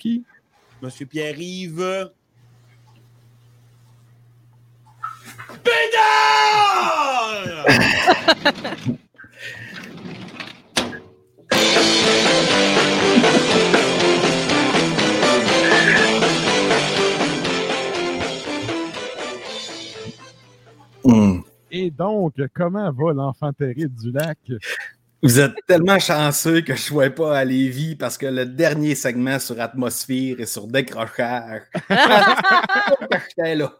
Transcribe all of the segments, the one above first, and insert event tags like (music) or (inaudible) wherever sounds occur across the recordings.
Qui? Monsieur Pierre-Yves. Hmm. Et donc, comment va l'enfant terrible du lac? Vous êtes tellement chanceux que je ne sois pas à Lévis parce que le dernier segment sur atmosphère et sur décrochage, (laughs) (laughs) j'étais là.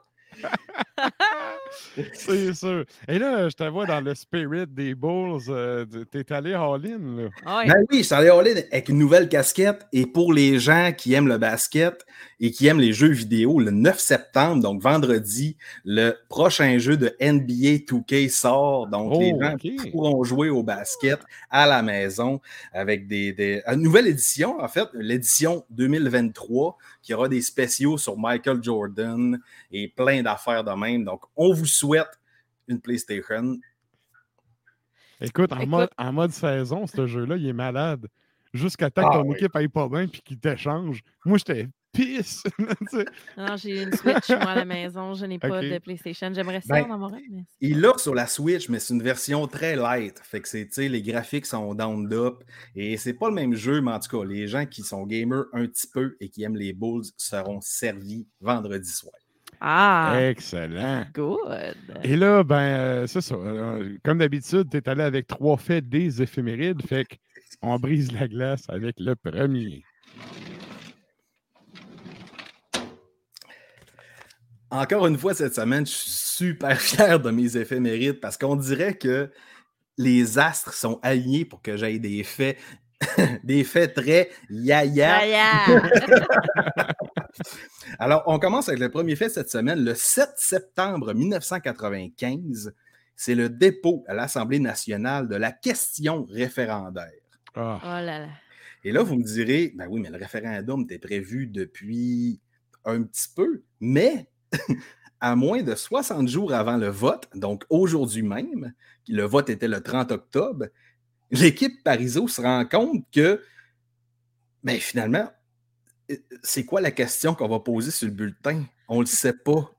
(laughs) (laughs) C'est sûr. Et là, je te vois dans le spirit des Bulls. euh, T'es allé all-in, là. Ah Ben oui, je suis allé all-in avec une nouvelle casquette. Et pour les gens qui aiment le basket et qui aiment les jeux vidéo, le 9 septembre, donc vendredi, le prochain jeu de NBA 2K sort. Donc, les Oh, gens pourront jouer au basket à la maison avec des, des- une nouvelle édition, en fait, l'édition 2023, qui aura des spéciaux sur Michael Jordan et plein d'affaires de même. Donc, on vous souhaite une PlayStation. Écoute, en, Écoute. Mode, en mode saison, ce jeu-là, il est malade. Jusqu'à temps que Ah ton oui. équipe aille pas bien puis qu'il t'échange. Moi, j'étais pisse. (laughs) Non, j'ai une Switch, moi, à la maison. Je n'ai pas de PlayStation. J'aimerais ça Ben, en avoir une, mais... Il l'a sur la Switch, mais c'est une version très light. Fait que c'est, les graphiques sont down up. Et c'est pas le même jeu, mais en tout cas, les gens qui sont gamers un petit peu et qui aiment les Bulls seront servis vendredi soir. Ah, Excellent. good. Et là, ben, euh, c'est ça. euh, Comme d'habitude, tu es allé avec trois faits des éphémérides. Fait qu'on brise la glace avec le premier. Encore une fois, cette semaine, je suis super (laughs) fier de mes éphémérides parce qu'on dirait que les astres sont alignés pour que j'aille des faits, (laughs) des faits très yaya. (laughs) Alors, on commence avec le premier fait cette semaine. Le 7 septembre 1995, c'est le dépôt à l'Assemblée nationale de la question référendaire. Ah, Oh là là. Et là, vous me direz, ben oui, mais le référendum était prévu depuis un petit peu, mais (laughs) à moins de 60 jours avant le vote, donc aujourd'hui même, le vote était le 30 octobre, l'équipe Parizeau se rend compte que, ben finalement, c'est quoi la question qu'on va poser sur le bulletin? On ne le sait pas.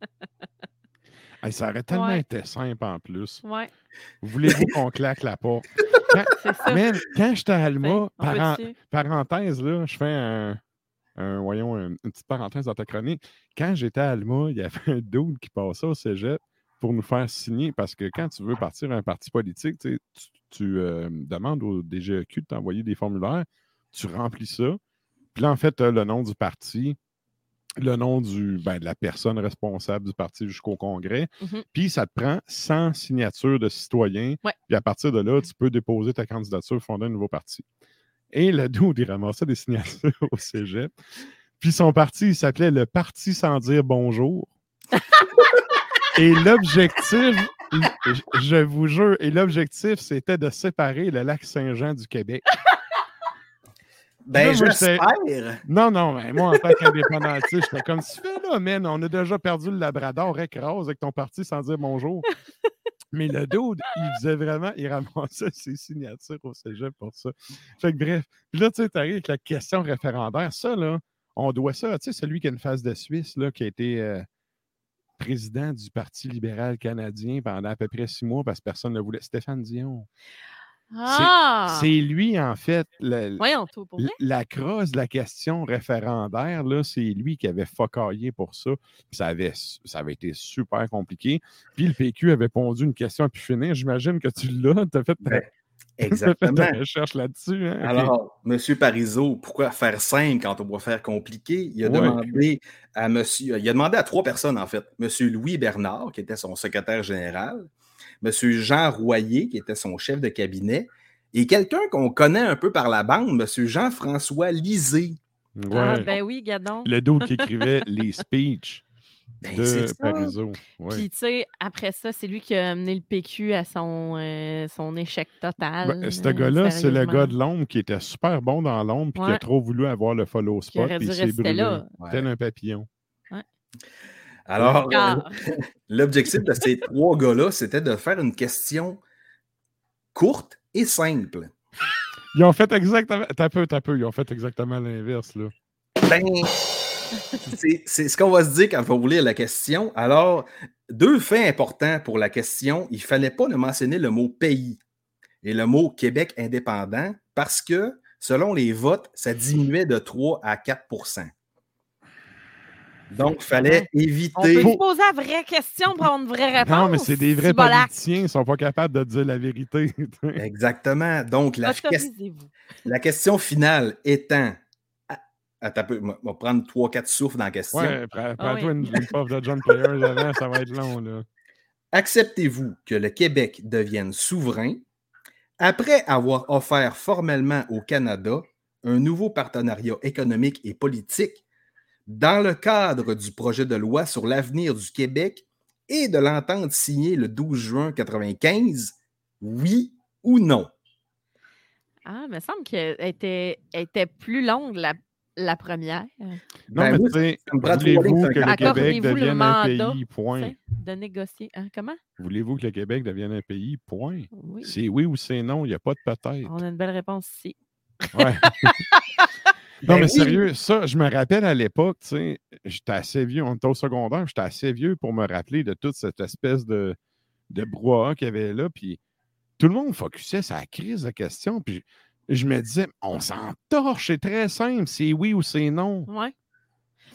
(laughs) hey, ça aurait tellement Ouais. été simple en plus. Ouais, Voulez-vous qu'on claque la porte? (laughs) Quand, c'est ça. man, quand j'étais à Alma, paran- peut-tu? parenthèse, là, je fais un, un- voyons, un- une petite parenthèse dans ta chronique. Quand j'étais à Alma, il y avait un dude qui passait au cégep pour nous faire signer, parce que quand tu veux partir à un parti politique, tu, euh, demandes au DGEQ de t'envoyer des formulaires, tu remplis ça, puis là, en fait, as le nom du parti, le nom du, ben, de la personne responsable du parti jusqu'au congrès, Mhm. puis ça te prend 100 signatures de citoyens, Ouais. puis à partir de là, tu peux déposer ta candidature, fonder un nouveau parti. Et le dude, il ramassait des (laughs) signatures au cégep. Puis son parti, il s'appelait le Parti sans dire bonjour. (laughs) et l'objectif, je- je vous jure, et l'objectif, c'était de séparer le lac Saint-Jean du Québec. (laughs) Ben, j'espère. Non, non, mais moi, en tant qu'indépendantiste, j'étais comme tu fais là, man, on a déjà perdu le Labrador écrase avec ton parti sans dire bonjour. Mais le dude, il faisait vraiment, il ramassait ses signatures au cégep pour ça. Fait que bref, puis là, tu sais, t'arrives avec la question référendaire. Ça, là, on doit ça, tu sais, celui qui a une face de Suisse, là, qui a été euh, président du Parti libéral canadien pendant à peu près six mois parce que personne ne voulait. Stéphane Dion. Ah! C'est lui, en fait, Voyons, pour la crosse de la question référendaire, là, c'est lui qui avait focaillé pour ça. Puis Ça avait, su- ça avait été super compliqué. Puis le PQ avait pondu une question à pu finir. J'imagine que tu l'as. Tu as fait ta, Ben, (laughs) t'as fait Exactement. ta recherche là-dessus. hein? Alors, M. Parizeau, pourquoi faire simple quand on doit faire compliqué? Il a, Ouais. demandé à monsieur, il a demandé à trois personnes, en fait. M. Louis Bernard, qui était son secrétaire général, M. Jean Royer, qui était son chef de cabinet, et quelqu'un qu'on connaît un peu par la bande, M. Jean-François Lisée. Ah, ben oui, gadon. Le dos qui écrivait (laughs) les speeches Ben, de c'est ça. Parizeau. Ouais. Puis, tu sais, après ça, c'est lui qui a amené le PQ à son, euh, son échec total. Ben, ce euh, gars-là, c'est le gars de l'ombre qui était super bon dans l'ombre puis qui a trop voulu avoir le follow spot. puis il s'est brûlé. là. Ouais. Tel un papillon. Alors, euh, (laughs) l'objectif de ces trois gars-là, c'était de faire une question courte et simple. Ils ont fait exactement. T'as peu, t'as peu. Ils ont fait exactement l'inverse, là. Ben, c'est c'est ce qu'on va se dire quand on va vous lire la question. Alors, deux faits importants pour la question. Il ne fallait pas ne mentionner le mot pays et le mot Québec indépendant parce que, selon les votes, ça diminuait de 3 à 4 Donc, il fallait On peut éviter. se poser la vraie question pour avoir une vraie réponse. Non, mais c'est des vrais Cibolac. politiciens. Ils ne sont pas capables de dire la vérité. (laughs) Exactement. Donc, la, la question finale étant. Ah, Attends on va prendre 3-4 souffles dans la question. ouais, prends- Ah prends-toi oui. une, une puff de John Players avant, ça va être long, là. Acceptez-vous que le Québec devienne souverain? Après avoir offert formellement au Canada un nouveau partenariat économique et politique dans le cadre du projet de loi sur l'avenir du Québec et de l'entente signée le 12 juin 1995? Oui ou non? Ah, il me semble qu'elle était, était plus longue, la, la première. Non, Ben mais voulez-vous que le Québec Accordez-vous le devienne un mandat, pays, point. De négocier. Hein, comment? Voulez-vous que le Québec devienne un pays, point? Oui. C'est oui ou c'est non, il n'y a pas de peut-être. On a une belle réponse ici. Ouais. (laughs) non, Ben mais oui. sérieux, ça, je me rappelle à l'époque, tu sais, j'étais assez vieux, on était au secondaire, j'étais assez vieux pour me rappeler de toute cette espèce de, de brouhaha qu'il y avait là, puis tout le monde focusait sur la crise de questions, puis je, me disais, on s'en torche, c'est très simple, c'est oui ou c'est non. Ouais.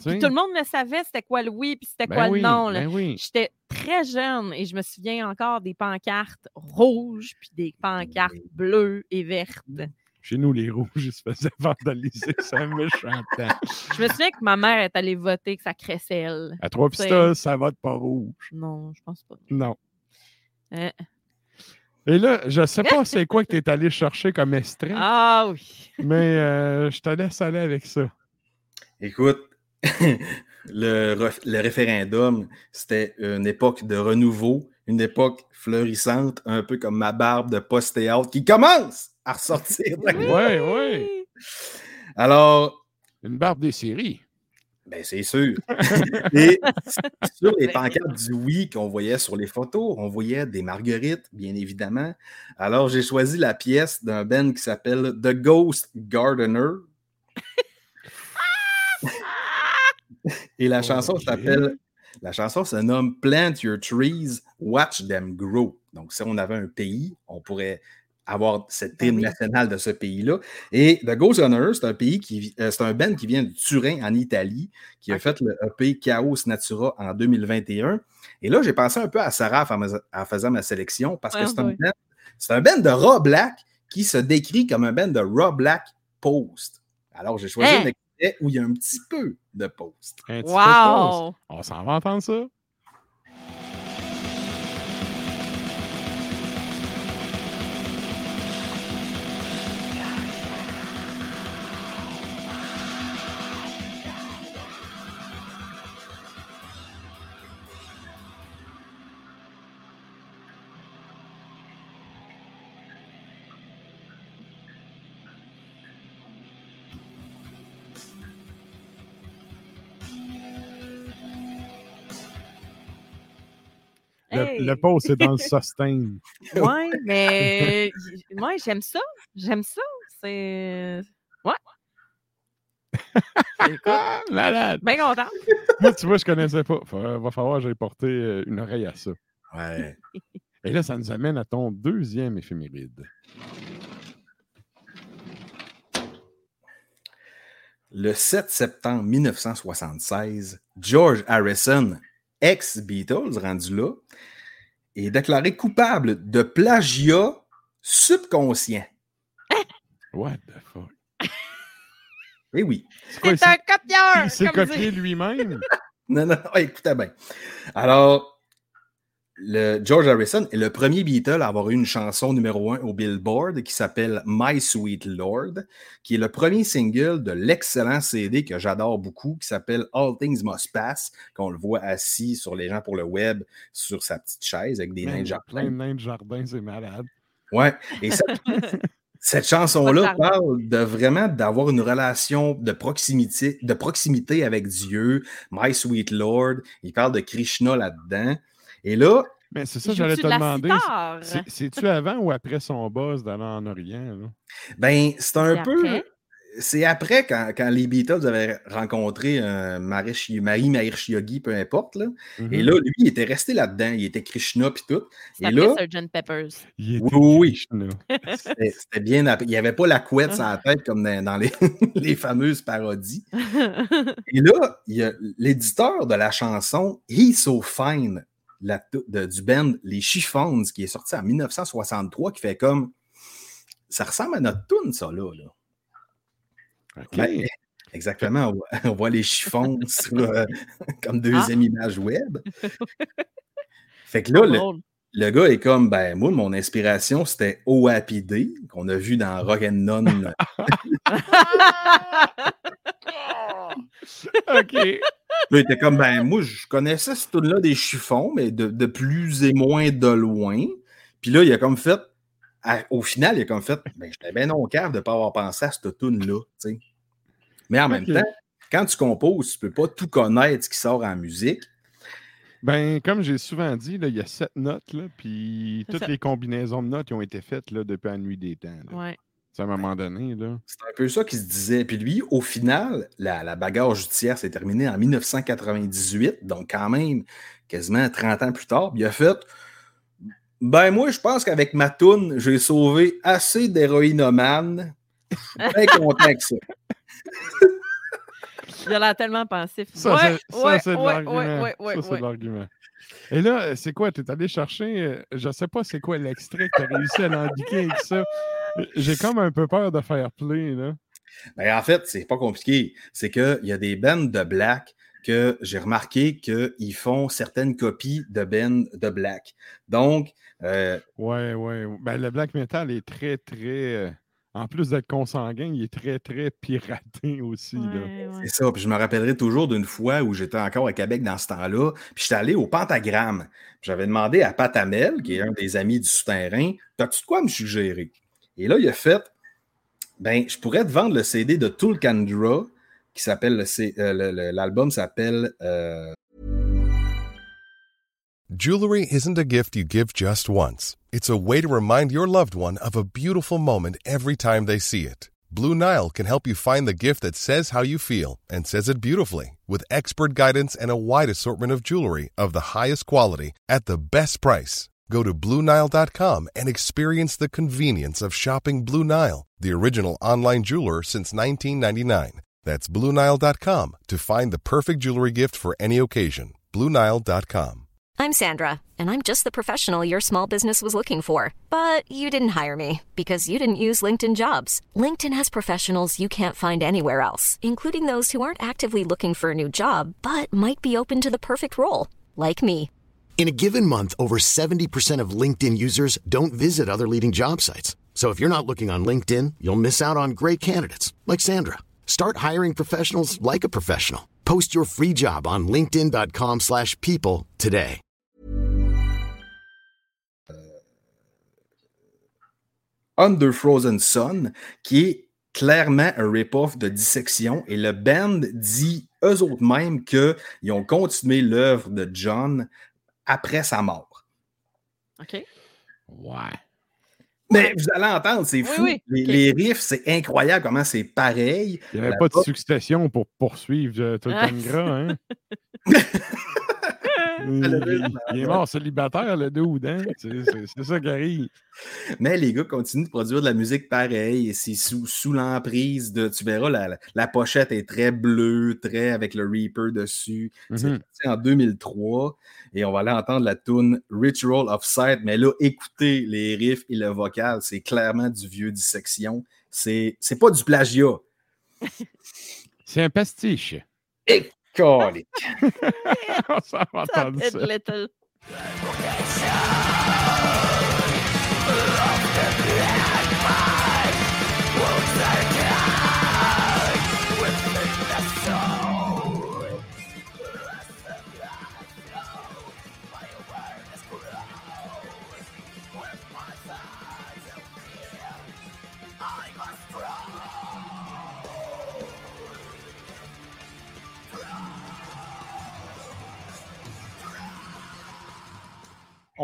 Puis tout le monde le savait, c'était quoi le oui, puis c'était Ben quoi oui, le non. ben oui. J'étais très jeune et je me souviens encore des pancartes rouges puis des pancartes bleues et vertes. Chez nous, les rouges, ils (laughs) se faisaient vandaliser, c'est un méchant temps. Je me souviens que ma mère est allée voter que ça cresselle. À trois pistoles, ça vote pas rouge. Non, je pense pas. Non. Euh. Et là, je sais pas (laughs) c'est quoi que tu es allé chercher comme extrait, Ah oui. (laughs) mais euh, je te laisse aller avec ça. Écoute, le, référendum, c'était une époque de renouveau, une époque fleurissante, un peu comme ma barbe de post-théâtre qui commence à ressortir. Ouais, ouais. Alors, Une barbe des séries. ben c'est sûr. (laughs) Et sur les pancartes du oui qu'on voyait sur les photos, on voyait des marguerites, bien évidemment. Alors, j'ai choisi la pièce d'un band qui s'appelle The Ghost Gardener. Et la chanson s'appelle. La chanson se nomme Plant Your Trees, Watch Them Grow. Donc, si on avait un pays, on pourrait avoir cette Ben hymne oui. nationale de ce pays-là. Et The Ghost Runner, c'est un pays qui euh, c'est un band qui vient de Turin en Italie, qui a fait le EP Chaos Natura en 2021. Et là, j'ai pensé un peu à Sarah en, fais- en faisant ma sélection parce que Ouais, c'est un, band- c'est un band de raw black qui se décrit comme un band de raw black post. Alors, j'ai choisi Hein? un extrait où il y a un petit peu de post. Un petit peu de. Wow! On s'en va entendre ça? Hey! le pause, c'est dans le sustain. (laughs) Ouais, mais moi, j'aime ça. J'aime ça. C'est. Ouais. Ah, malade! Bien content. Moi, tu vois, je connaissais pas. Fa- va falloir que j'aille porter euh, une oreille à ça. Ouais. Et là, ça nous amène à ton deuxième éphéméride. Le 7 septembre 1976, George Harrison, ex-Beatles, rendu là, est déclaré coupable de plagiat subconscient. (laughs) What the fuck? Eh oui. C'est un copieur! il s'est copié lui-même? (laughs) Non, non, écoutez bien. Alors, le George Harrison est le premier Beatle à avoir eu une chanson numéro un au Billboard qui s'appelle My Sweet Lord, qui est le premier single de l'excellent CD que j'adore beaucoup, qui s'appelle All Things Must Pass, qu'on le voit assis sur les gens pour le web, sur sa petite chaise avec des nains de jardin. plein de nains de jardin, c'est malade. Ouais. Et (laughs) cette, chanson-là parle de vraiment d'avoir une relation de proximité, de proximité avec Dieu, My Sweet Lord. Il parle de Krishna là-dedans. Et là, Mais c'est ça, Il j'allais te demander. C'est-tu avant ou après son boss d'aller en Orient? Là? ben, c'est un peu. après? C'est après, quand, quand les Beatles avaient rencontré euh, Marie Mahesh Yogi, peu importe. Là. Et là, lui, il était resté là-dedans. Il était Krishna puis tout. Et après là, Sgt. Peppers. Il était Oui, oui, c'était bien. après. Il n'y avait pas la couette sur la (laughs) tête comme dans, dans les, (laughs) les fameuses parodies. (laughs) Et là, il y a l'éditeur de la chanson He's So Fine la tou- de- du band Les Chiffons, qui est sorti en 1963, qui fait comme. Ça ressemble à notre tune, ça, là. là. OK. Ben, exactement. On voit, (laughs) on voit les chiffons (laughs) sur, euh, comme deuxième Ah. image web. (laughs) Fait que là, le, Drôle. le gars est comme, ben, moi, mon inspiration, c'était O Happy Day, qu'on a vu dans Rock and None. (laughs) OK. Là, il était comme, ben, moi, je connaissais ce tune là des chiffons, mais de, de plus et moins de loin. Puis là, il a comme fait, à- au final, il a comme fait, ben, j'étais bien non cave de ne pas avoir pensé à cette tune-là, tu sais. Mais en même temps, quand tu composes, tu peux pas tout connaître ce qui sort en musique. Ben, comme j'ai souvent dit, il y a sept notes, là, puis toutes ça. les combinaisons de notes qui ont été faites là, depuis la nuit des temps. là. Ouais. C'est à un moment donné, là. C'est un peu ça qui se disait. Puis lui, au final, la, la bagarre judiciaire s'est terminée en 1998, donc quand même quasiment 30 ans plus tard. Puis il a fait Ben, moi, je pense qu'avec ma toune, j'ai sauvé assez d'héroïnomanes. Je suis bien (laughs) content avec ça. Il a l'air tellement pensif. Ça, ouais, c'est ça, ouais, c'est de l'argument. Ça, c'est de. Et là, euh, c'est quoi? Tu es allé chercher, euh, je sais pas c'est quoi l'extrait que tu as réussi à l'indiquer avec ça. J'ai comme un peu peur de faire play, là. Ben, en fait, c'est pas compliqué. C'est qu'il y a des bands de black que j'ai remarqué qu'ils font certaines copies de bands de black. Donc, euh, Ouais, ouais. Ben, le black metal est très, très. euh, en plus d'être consanguin, il est très, très piraté aussi, là. Ouais, ouais. C'est ça. Puis je me rappellerai toujours d'une fois où j'étais encore à Québec dans ce temps-là. Puis j'étais allé au Pentagramme. J'avais demandé à Pat Hamel, qui est un des amis du souterrain, T'as-tu de quoi me suggérer? Et là, il a fait Ben, je pourrais te vendre le CD de qui s'appelle le euh, l'album s'appelle euh, Jewelry isn't a gift you give just once. It's a way to remind your loved one of a beautiful moment every time they see it. Blue Nile can help you find the gift that says how you feel and says it beautifully with expert guidance and a wide assortment of jewelry of the highest quality at the best price. Go to BlueNile.com and experience the convenience of shopping Blue Nile, the original online jeweler since 1999. That's BlueNile.com to find the perfect jewelry gift for any occasion. BlueNile.com. I'm Sandra, and I'm just the professional your small business was looking for. But you didn't hire me because you didn't use LinkedIn jobs. LinkedIn has professionals you can't find anywhere else, including those who aren't actively looking for a new job but might be open to the perfect role, like me. In a given month, over 70% of LinkedIn users don't visit other leading job sites. So if you're not looking on LinkedIn, you'll miss out on great candidates like Sandra. Start hiring professionals like a professional. Post your free job on linkedin.com/people today. Under Frozen Sun, qui est clairement un rip-off de Dissection. Et le band dit eux autres mêmes qu'ils ont continué l'œuvre de John après sa mort. OK. Ouais. Mais vous allez entendre, c'est fou. oui. Les, riffs, c'est incroyable comment c'est pareil. Il n'y avait La pas de succession pour poursuivre euh, Tulkandra, hein? (laughs) Il, il est mort célibataire, le dude, hein? C'est ça qui arrive. Mais les gars continuent de produire de la musique pareil. Et c'est sous, sous l'emprise de. Tu verras, la, la- la pochette est très bleue, très avec le Reaper dessus. C'est Mhm. en 2003. Et on va aller entendre la tune Ritual of Sight. Mais là, écoutez les riffs et le vocal. C'est clairement du vieux dissection. C'est c'est pas du plagiat. C'est un pastiche. On s'en va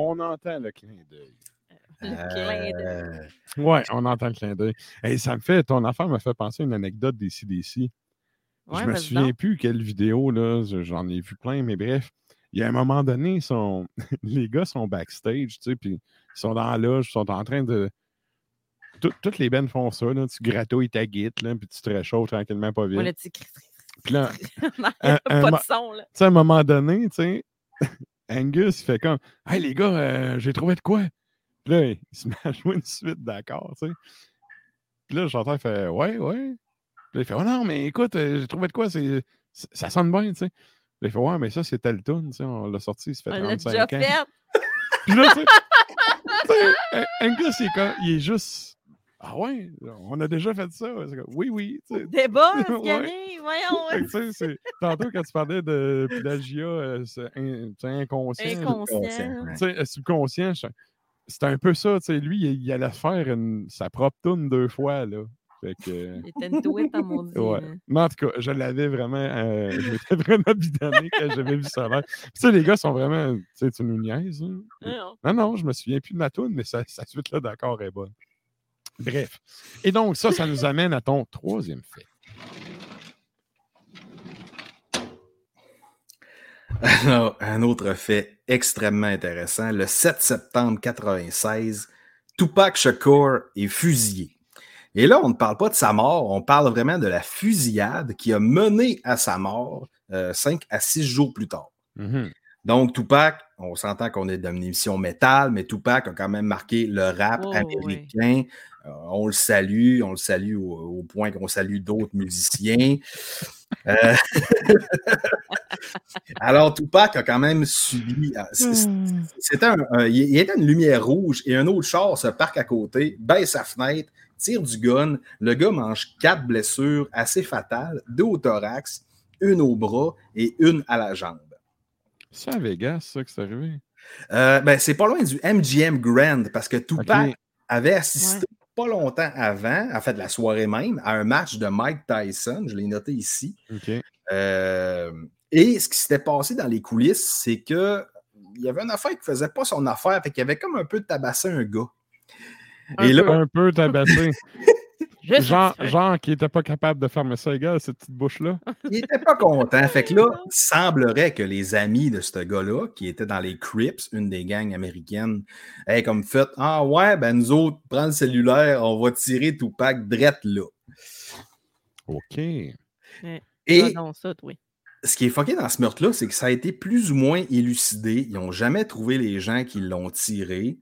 On entend le clin d'œil. (laughs) Le clin d'œil. Euh, Ouais, on entend le clin d'œil. Et ça me fait, ton affaire me fait penser à une anecdote des CDC. Ouais, je me souviens donc. plus quelle vidéo, là, je- j'en ai vu plein, mais bref, il y a un moment donné, sont... (laughs) les gars sont backstage, tu sais, puis ils sont dans la loge, ils sont en train de. Tout- toutes les bennes font ça, là, tu gratouilles ta guite, là, puis tu te réchauffes tranquillement, pas vite. Ouais, cri- Puis là, (laughs) Non, Un- pas un de son, là. tu sais, à un moment donné, tu sais, Angus, il fait comme Hey les gars, euh, j'ai trouvé de quoi? Puis là, il se met à jouer une suite d'accord, tu sais. Puis là, le chanteur il fait Ouais, ouais. Puis là, il fait Oh non, mais écoute, euh, j'ai trouvé de quoi? C'est, ça sonne bien, tu sais. Puis là, il fait Ouais, mais ça, c'est tel tune, tu sais, on l'a sorti, ça fait On l'a 35 déjà ans. fait. (laughs) Puis là, tu sais, Angus, il est, comme- il est juste Ah ouais, on a déjà fait ça. Oui, oui. tu sais. Débat, (laughs) Ouais. Voyons. Tantôt, quand tu parlais de (laughs) plagiat, euh, c'est in- inconscient. Inconscient. ouais. Tu sais, subconscient, c'est un peu ça. tu sais, Lui, il, il allait faire une- sa propre tune deux fois. Là. Fait que, Il était une douette à mon (laughs) dieu. ouais. Mais en tout cas, je l'avais vraiment. euh, je m'étais vraiment bidonné quand j'avais vu ça. Tu sais, les gars sont vraiment. Tu sais, tu nous niaises. hein. Non, non, je me souviens plus de ma tune, mais sa, sa suite là d'accord est bonne. Bref. Et donc, ça, ça nous amène à ton troisième fait. Alors, un autre fait extrêmement intéressant. Le 7 septembre 96, Tupac Shakur est fusillé. Et là, on ne parle pas de sa mort, on parle vraiment de la fusillade qui a mené à sa mort euh, cinq à six jours plus tard. Mhm. Donc, Tupac, on s'entend qu'on est dans une émission métal, mais Tupac a quand même marqué le rap Oh, américain. Euh, on le salue, on le salue au, au point qu'on salue d'autres musiciens. Euh, (laughs) Alors, Tupac a quand même subi. c- C'était un, un- il il était une lumière rouge et un autre char se parque à côté, baisse sa fenêtre, tire du gun. Le gars mange quatre blessures assez fatales, deux au thorax, une au bras et une à la jambe. C'est à Vegas, ça, que c'est arrivé? Euh, ben, c'est pas loin du MGM Grand parce que Tupac avait assisté pas longtemps avant, en fait, la soirée même, à un match de Mike Tyson. Je l'ai noté ici. Euh, et ce qui s'était passé dans les coulisses, c'est que il y avait une affaire qui faisait pas son affaire, fait qu'il y avait comme un peu tabassé un gars. Un, Et là, peu, un peu tabassé. (laughs) Genre qui n'était pas capable de fermer ça égal, cette petite bouche-là. il était pas content. Fait que là, (laughs) il semblerait que les amis de ce gars-là, qui étaient dans les Crips, une des gangs américaines, aient comme fait Ah ouais, ben nous autres, prends le cellulaire, on va tirer Tupac drette là. OK. Et Ah non, ça, oui. ce qui est fucké dans ce meurtre-là, c'est que ça a été plus ou moins élucidé. Ils n'ont jamais trouvé les gens qui l'ont tiré.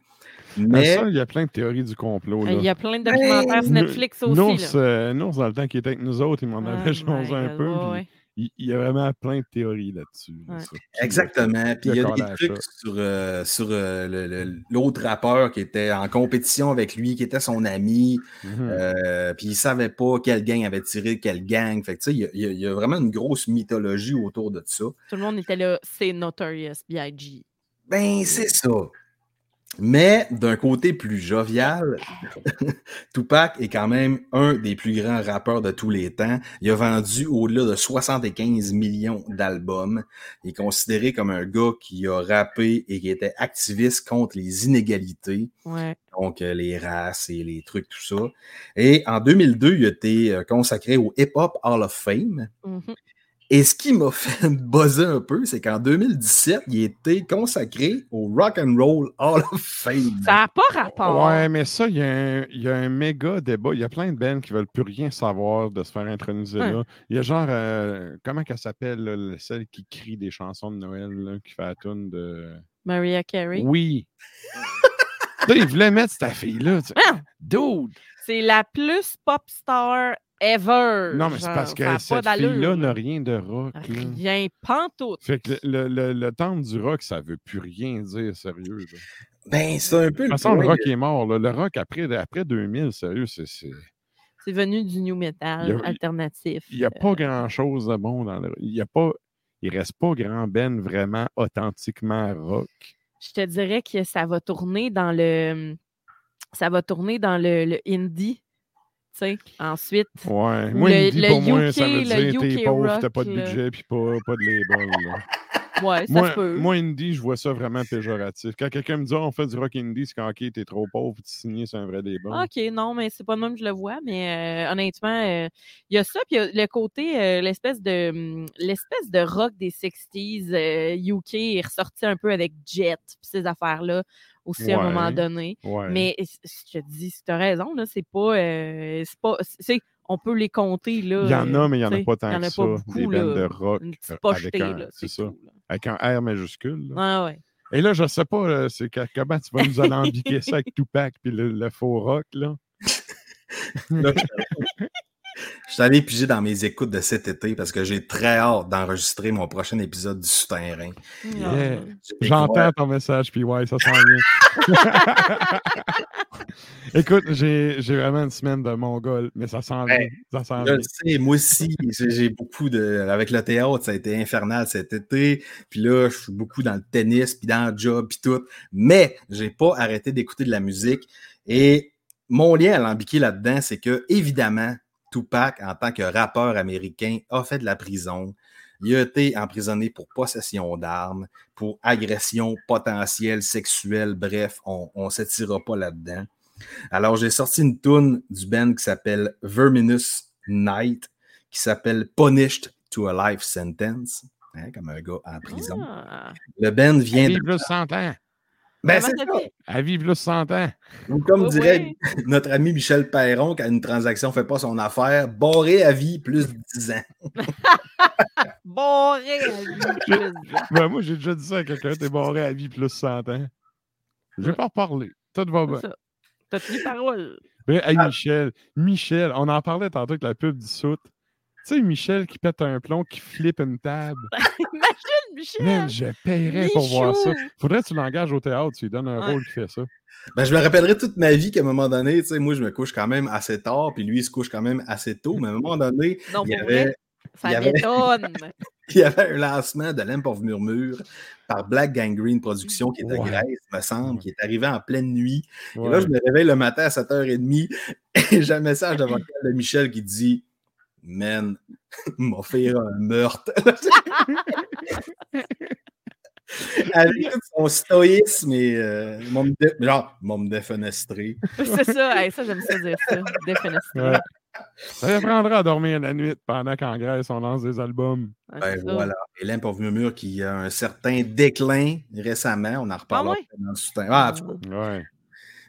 Mais Mais ça, il y a plein de théories du complot. Là. Il y a plein de documentaires sur Netflix aussi. Nours, là. euh, Nours, dans le temps qu'il était avec nous autres, il m'en Oh avait changé un peu. ouais, puis ouais. Il, il y a vraiment plein de théories là-dessus. Ouais. Exactement. Puis il y a des trucs ça. sur, euh, sur euh, l'autre rappeur qui était en compétition avec lui, qui était son ami. Mhm. euh, puis il savait pas quel gang avait tiré quel gang. Fait que tu sais, il y a- il y, a- il y a vraiment une grosse mythologie autour de ça. Tout le monde était là, c'est Notorious B.I.G. Ben, c'est ça. Mais d'un côté plus jovial, (laughs) Tupac est quand même un des plus grands rappeurs de tous les temps. Il a vendu au-delà de 75 millions d'albums. Il est considéré comme un gars qui a rappé et qui était activiste contre les inégalités, Ouais. donc euh, les races et les trucs, tout ça. Et en 2002, il a été euh, consacré au Hip Hop Hall of Fame. Mhm. Et ce qui m'a (laughs) fait buzzer un peu, c'est qu'en 2017, il était consacré au Rock and Roll Hall of Fame. Ça n'a pas rapport. Ouais, mais ça, il y, a un- il y a un méga débat. Il y a plein de bands qui veulent plus rien savoir de se faire introniser là. Il y a genre, euh, comment qu'elle s'appelle, celle qui crie des chansons de Noël, là, qui fait la tune de. Maria Carey. Oui. (laughs) là, ils voulaient mettre cette fille-là. tu sais. Ah! Dude! C'est la plus pop star ever. Non, mais c'est parce que a pas cette fille-là là. n'a rien de rock. là. Rien, pantoute. Fait que le, le, le, le temple du rock, ça veut plus rien dire, sérieux. là. Ben, c'est un peu De le toute façon, le rock est mort. là. Le rock, après, après 2000, sérieux, c'est. c'est- C'est venu du new metal a- alternatif. Il n'y a pas grand-chose de bon dans le. Il y a pas. Il reste pas grand Ben vraiment authentiquement rock. Je te dirais que ça va tourner dans le. Ça va tourner dans le, le indie. Sais, ensuite. Ouais. Moi, le- indie, le pour moi, ça UK, veut le dire t'es UK pauvre, t'as pas de là. budget, puis pas, pas de label. là. Ouais, ça moi, se peut. moi, indie, je vois ça vraiment péjoratif. Quand quelqu'un me dit, Ah, on fait du rock indie, c'est quand, OK, t'es trop pauvre, tu signes sur un vrai label. OK, non, mais c'est pas de même que je le vois, mais euh, honnêtement, euh, il y a ça, puis le côté, euh, l'espèce de hum, l'espèce de rock des 60s euh, UK est ressorti un peu avec Jet, puis ces affaires-là aussi à un moment donné. Ouais. Mais je te dis, tu as raison, là, c'est pas, euh, c'est pas, c'est, on peut les compter, là. Il y en a, mais il n'y en a pas tant en que ça. des beaucoup, bandes de rock Une petite euh, pochetée, avec un, là, c'est c'est ça, tout, là. avec un R majuscule. là. Ah ouais. Et là, je sais pas, là, c'est que- comment tu vas nous alambiquer ça avec (laughs) Tupac puis le, le faux rock, là? (laughs) (laughs) Je suis allé piger dans mes écoutes de cet été parce que j'ai très hâte d'enregistrer mon prochain épisode du Souterrain. Yeah. J'entends ton message, puis ouais, ça sent bien. (laughs) Écoute, j'ai j'ai vraiment une semaine de mongol, mais ça sent bien. Ouais. Ça sent Je bien. le sais, moi aussi, j'ai j'ai beaucoup de. Avec le théâtre, ça a été infernal cet été. Puis là, je suis beaucoup dans le tennis, puis dans le job, puis tout. Mais j'ai pas arrêté d'écouter de la musique. Et mon lien à l'ambiquer là-dedans, c'est que, évidemment, Tupac, en tant que rappeur américain, a fait de la prison. Il a été emprisonné pour possession d'armes, pour agression potentielle sexuelle. Bref, on ne s'étirera pas là-dedans. Alors, j'ai sorti une toune du band qui s'appelle Verminous Night, qui s'appelle Punished to a Life Sentence, hein, comme un gars en prison. Ah. Le band vient À de. vivre plus 100 ans. Ben, c'est ça? À vivre plus 100 ans. Ou comme Oui, dirait oui. notre ami Michel Perron, quand une transaction ne fait pas son affaire, barré à vie plus 10 ans. Barré à vie, plus de- (laughs) Ben, moi, j'ai déjà dit ça à quelqu'un, t'es barré à vie plus 100 ans. Je vais pas en parler. Tout va bien. C'est ça. T'as tenu parole. Mais, hey, Ah. Michel, Michel, on en parlait tantôt avec la pub du soute. Tu sais, Michel qui pète un plomb, qui flippe une table. (laughs) Imagine, Michel! Man, je paierais pour voir ça. Faudrait que tu l'engages au théâtre, tu lui donnes un Ouais. rôle qui fait ça. Ben, je me rappellerai toute ma vie qu'à un moment donné, tu sais, moi, je me couche quand même assez tard, puis lui, il se couche quand même assez tôt, mais à un moment donné, Non, il y, avait, ça il y avait- m'étonne. (laughs) il y avait un lancement de Lamp of Murmure par Black Gangrene Productions, qui est à Ouais. Grèce, me semble, qui est arrivé en pleine nuit. Et là, je me réveille le matin à 7h30 (laughs) et j'ai un message de vocal de Michel qui dit Man, (laughs) m'a fait un meurtre. (laughs) Avec son stoïsme et euh, genre, me défenestré. C'est ça. Hey, ça, j'aime ça dire ça. Défenestré. Ouais. Ça apprendra à dormir la nuit pendant qu'en Grèce, on lance des albums. Ouais, Ben voilà. Et Lamp of Murmure qui a un certain déclin récemment. On en reparlera Ah dans le soutien. Ah, tout cas. Ouais.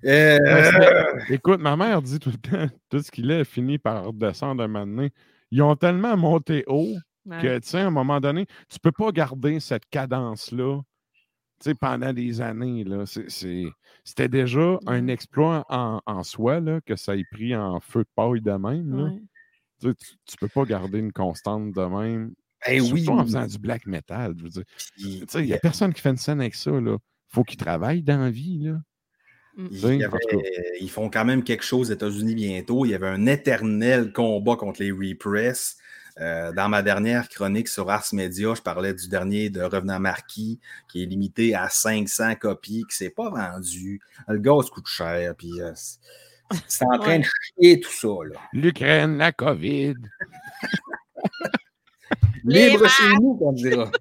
Euh, Ouais, Écoute, ma mère dit tout le temps, (laughs) tout ce qu'il est finit par descendre un moment donné. Ils ont tellement monté haut Ouais. que, tu sais, à un moment donné, tu peux pas garder cette cadence-là, tu sais, pendant des années, là. C'est- c'est- C'était déjà un exploit en, en soi, là, que ça ait pris en feu de paille de même, là. Ouais. Tu, tu peux pas garder une constante de même. ben Surtout oui. en faisant du black metal, il y a personne qui fait une scène avec ça, là. Faut qu'il travaille dans la vie, là. Mm. Avait- ils font quand même quelque chose aux États-Unis bientôt. Il y avait un éternel combat contre les Repress. Euh, dans ma dernière chronique sur Ars Media, je parlais du dernier de Revenant Marquis, qui est limité à 500 copies, qui ne s'est pas vendu. Le gaz coûte cher, puis euh, c'est- en train de chier tout ça. Là. L'Ukraine, la COVID. Les Libre chez nous, qu'on dira.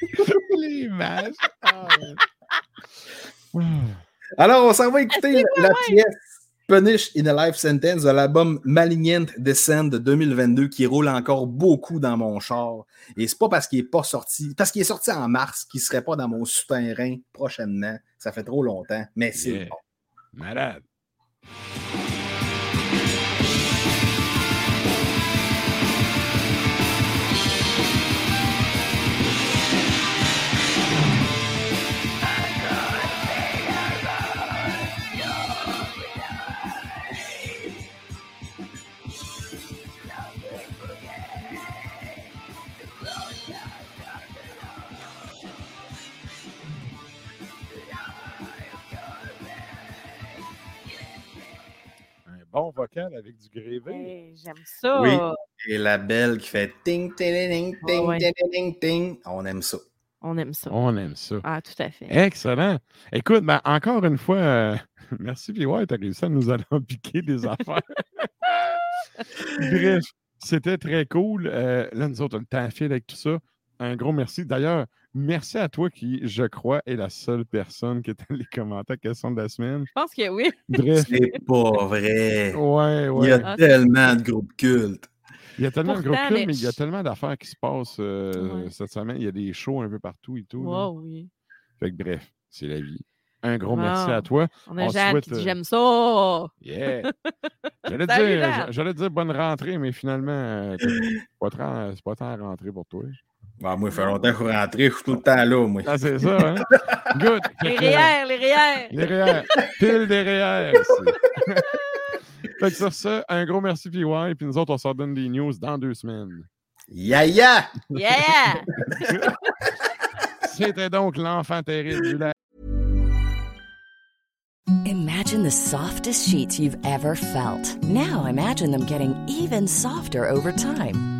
(laughs) Les vaches. Ah, ouais. (laughs) Alors, on s'en va écouter la pièce Punish in a Life Sentence de l'album Malignant Descent de 2022 qui roule encore beaucoup dans mon char. Et c'est pas parce qu'il est pas sorti, parce qu'il est sorti en mars qu'il serait pas dans mon souterrain prochainement. Ça fait trop longtemps, mais c'est Yeah. bon. Malade. Avec du grévé. Hey, J'aime ça. Oui. Et la belle qui fait ting, ting, ting, ting, ting, ting, ting. On aime ça. On aime ça. On aime ça. Ah, tout à fait. Excellent. Écoute, ben, encore une fois, euh, (laughs) merci, puis ouais, tu as réussi à nous piquer des affaires. (laughs) Bref, c'était très cool. Euh, là, nous autres, on a le temps file avec tout ça. Un gros merci. D'ailleurs, merci à toi qui, je crois, est la seule personne qui est dans les commentaires question de la semaine. Je pense que oui. Bref, C'est pas vrai. ouais, Il y ouais. a Ah, tellement de groupes cultes. Il y a tellement de Pourtant, clubs, mais- il y a tellement d'affaires qui se passent euh, Ouais. cette semaine. Il y a des shows un peu partout et tout. Wow, oui. Fait que bref, c'est la vie. Un gros merci à toi. On a On souhaite, qui dit euh, J'aime ça. Yeah! (laughs) J'allais dire, dire bonne rentrée, mais finalement, euh, c'est pas tant- c'est pas tant à rentrer pour toi. Bon, moi, il fait longtemps que je suis rentré, je suis tout le temps là, moi. Ah, c'est ça, hein? Good! (laughs) Les REER, les REER. Les REER. Pile des REER. (laughs) ici. fait que sur ça, un gros merci, PY. Puis nous autres, on s'en donne des news dans deux semaines. Yaya! Yeah! (laughs) C'était donc l'enfant terrible du lac. Imagine the softest sheets you've ever felt. Now imagine them getting even softer over time.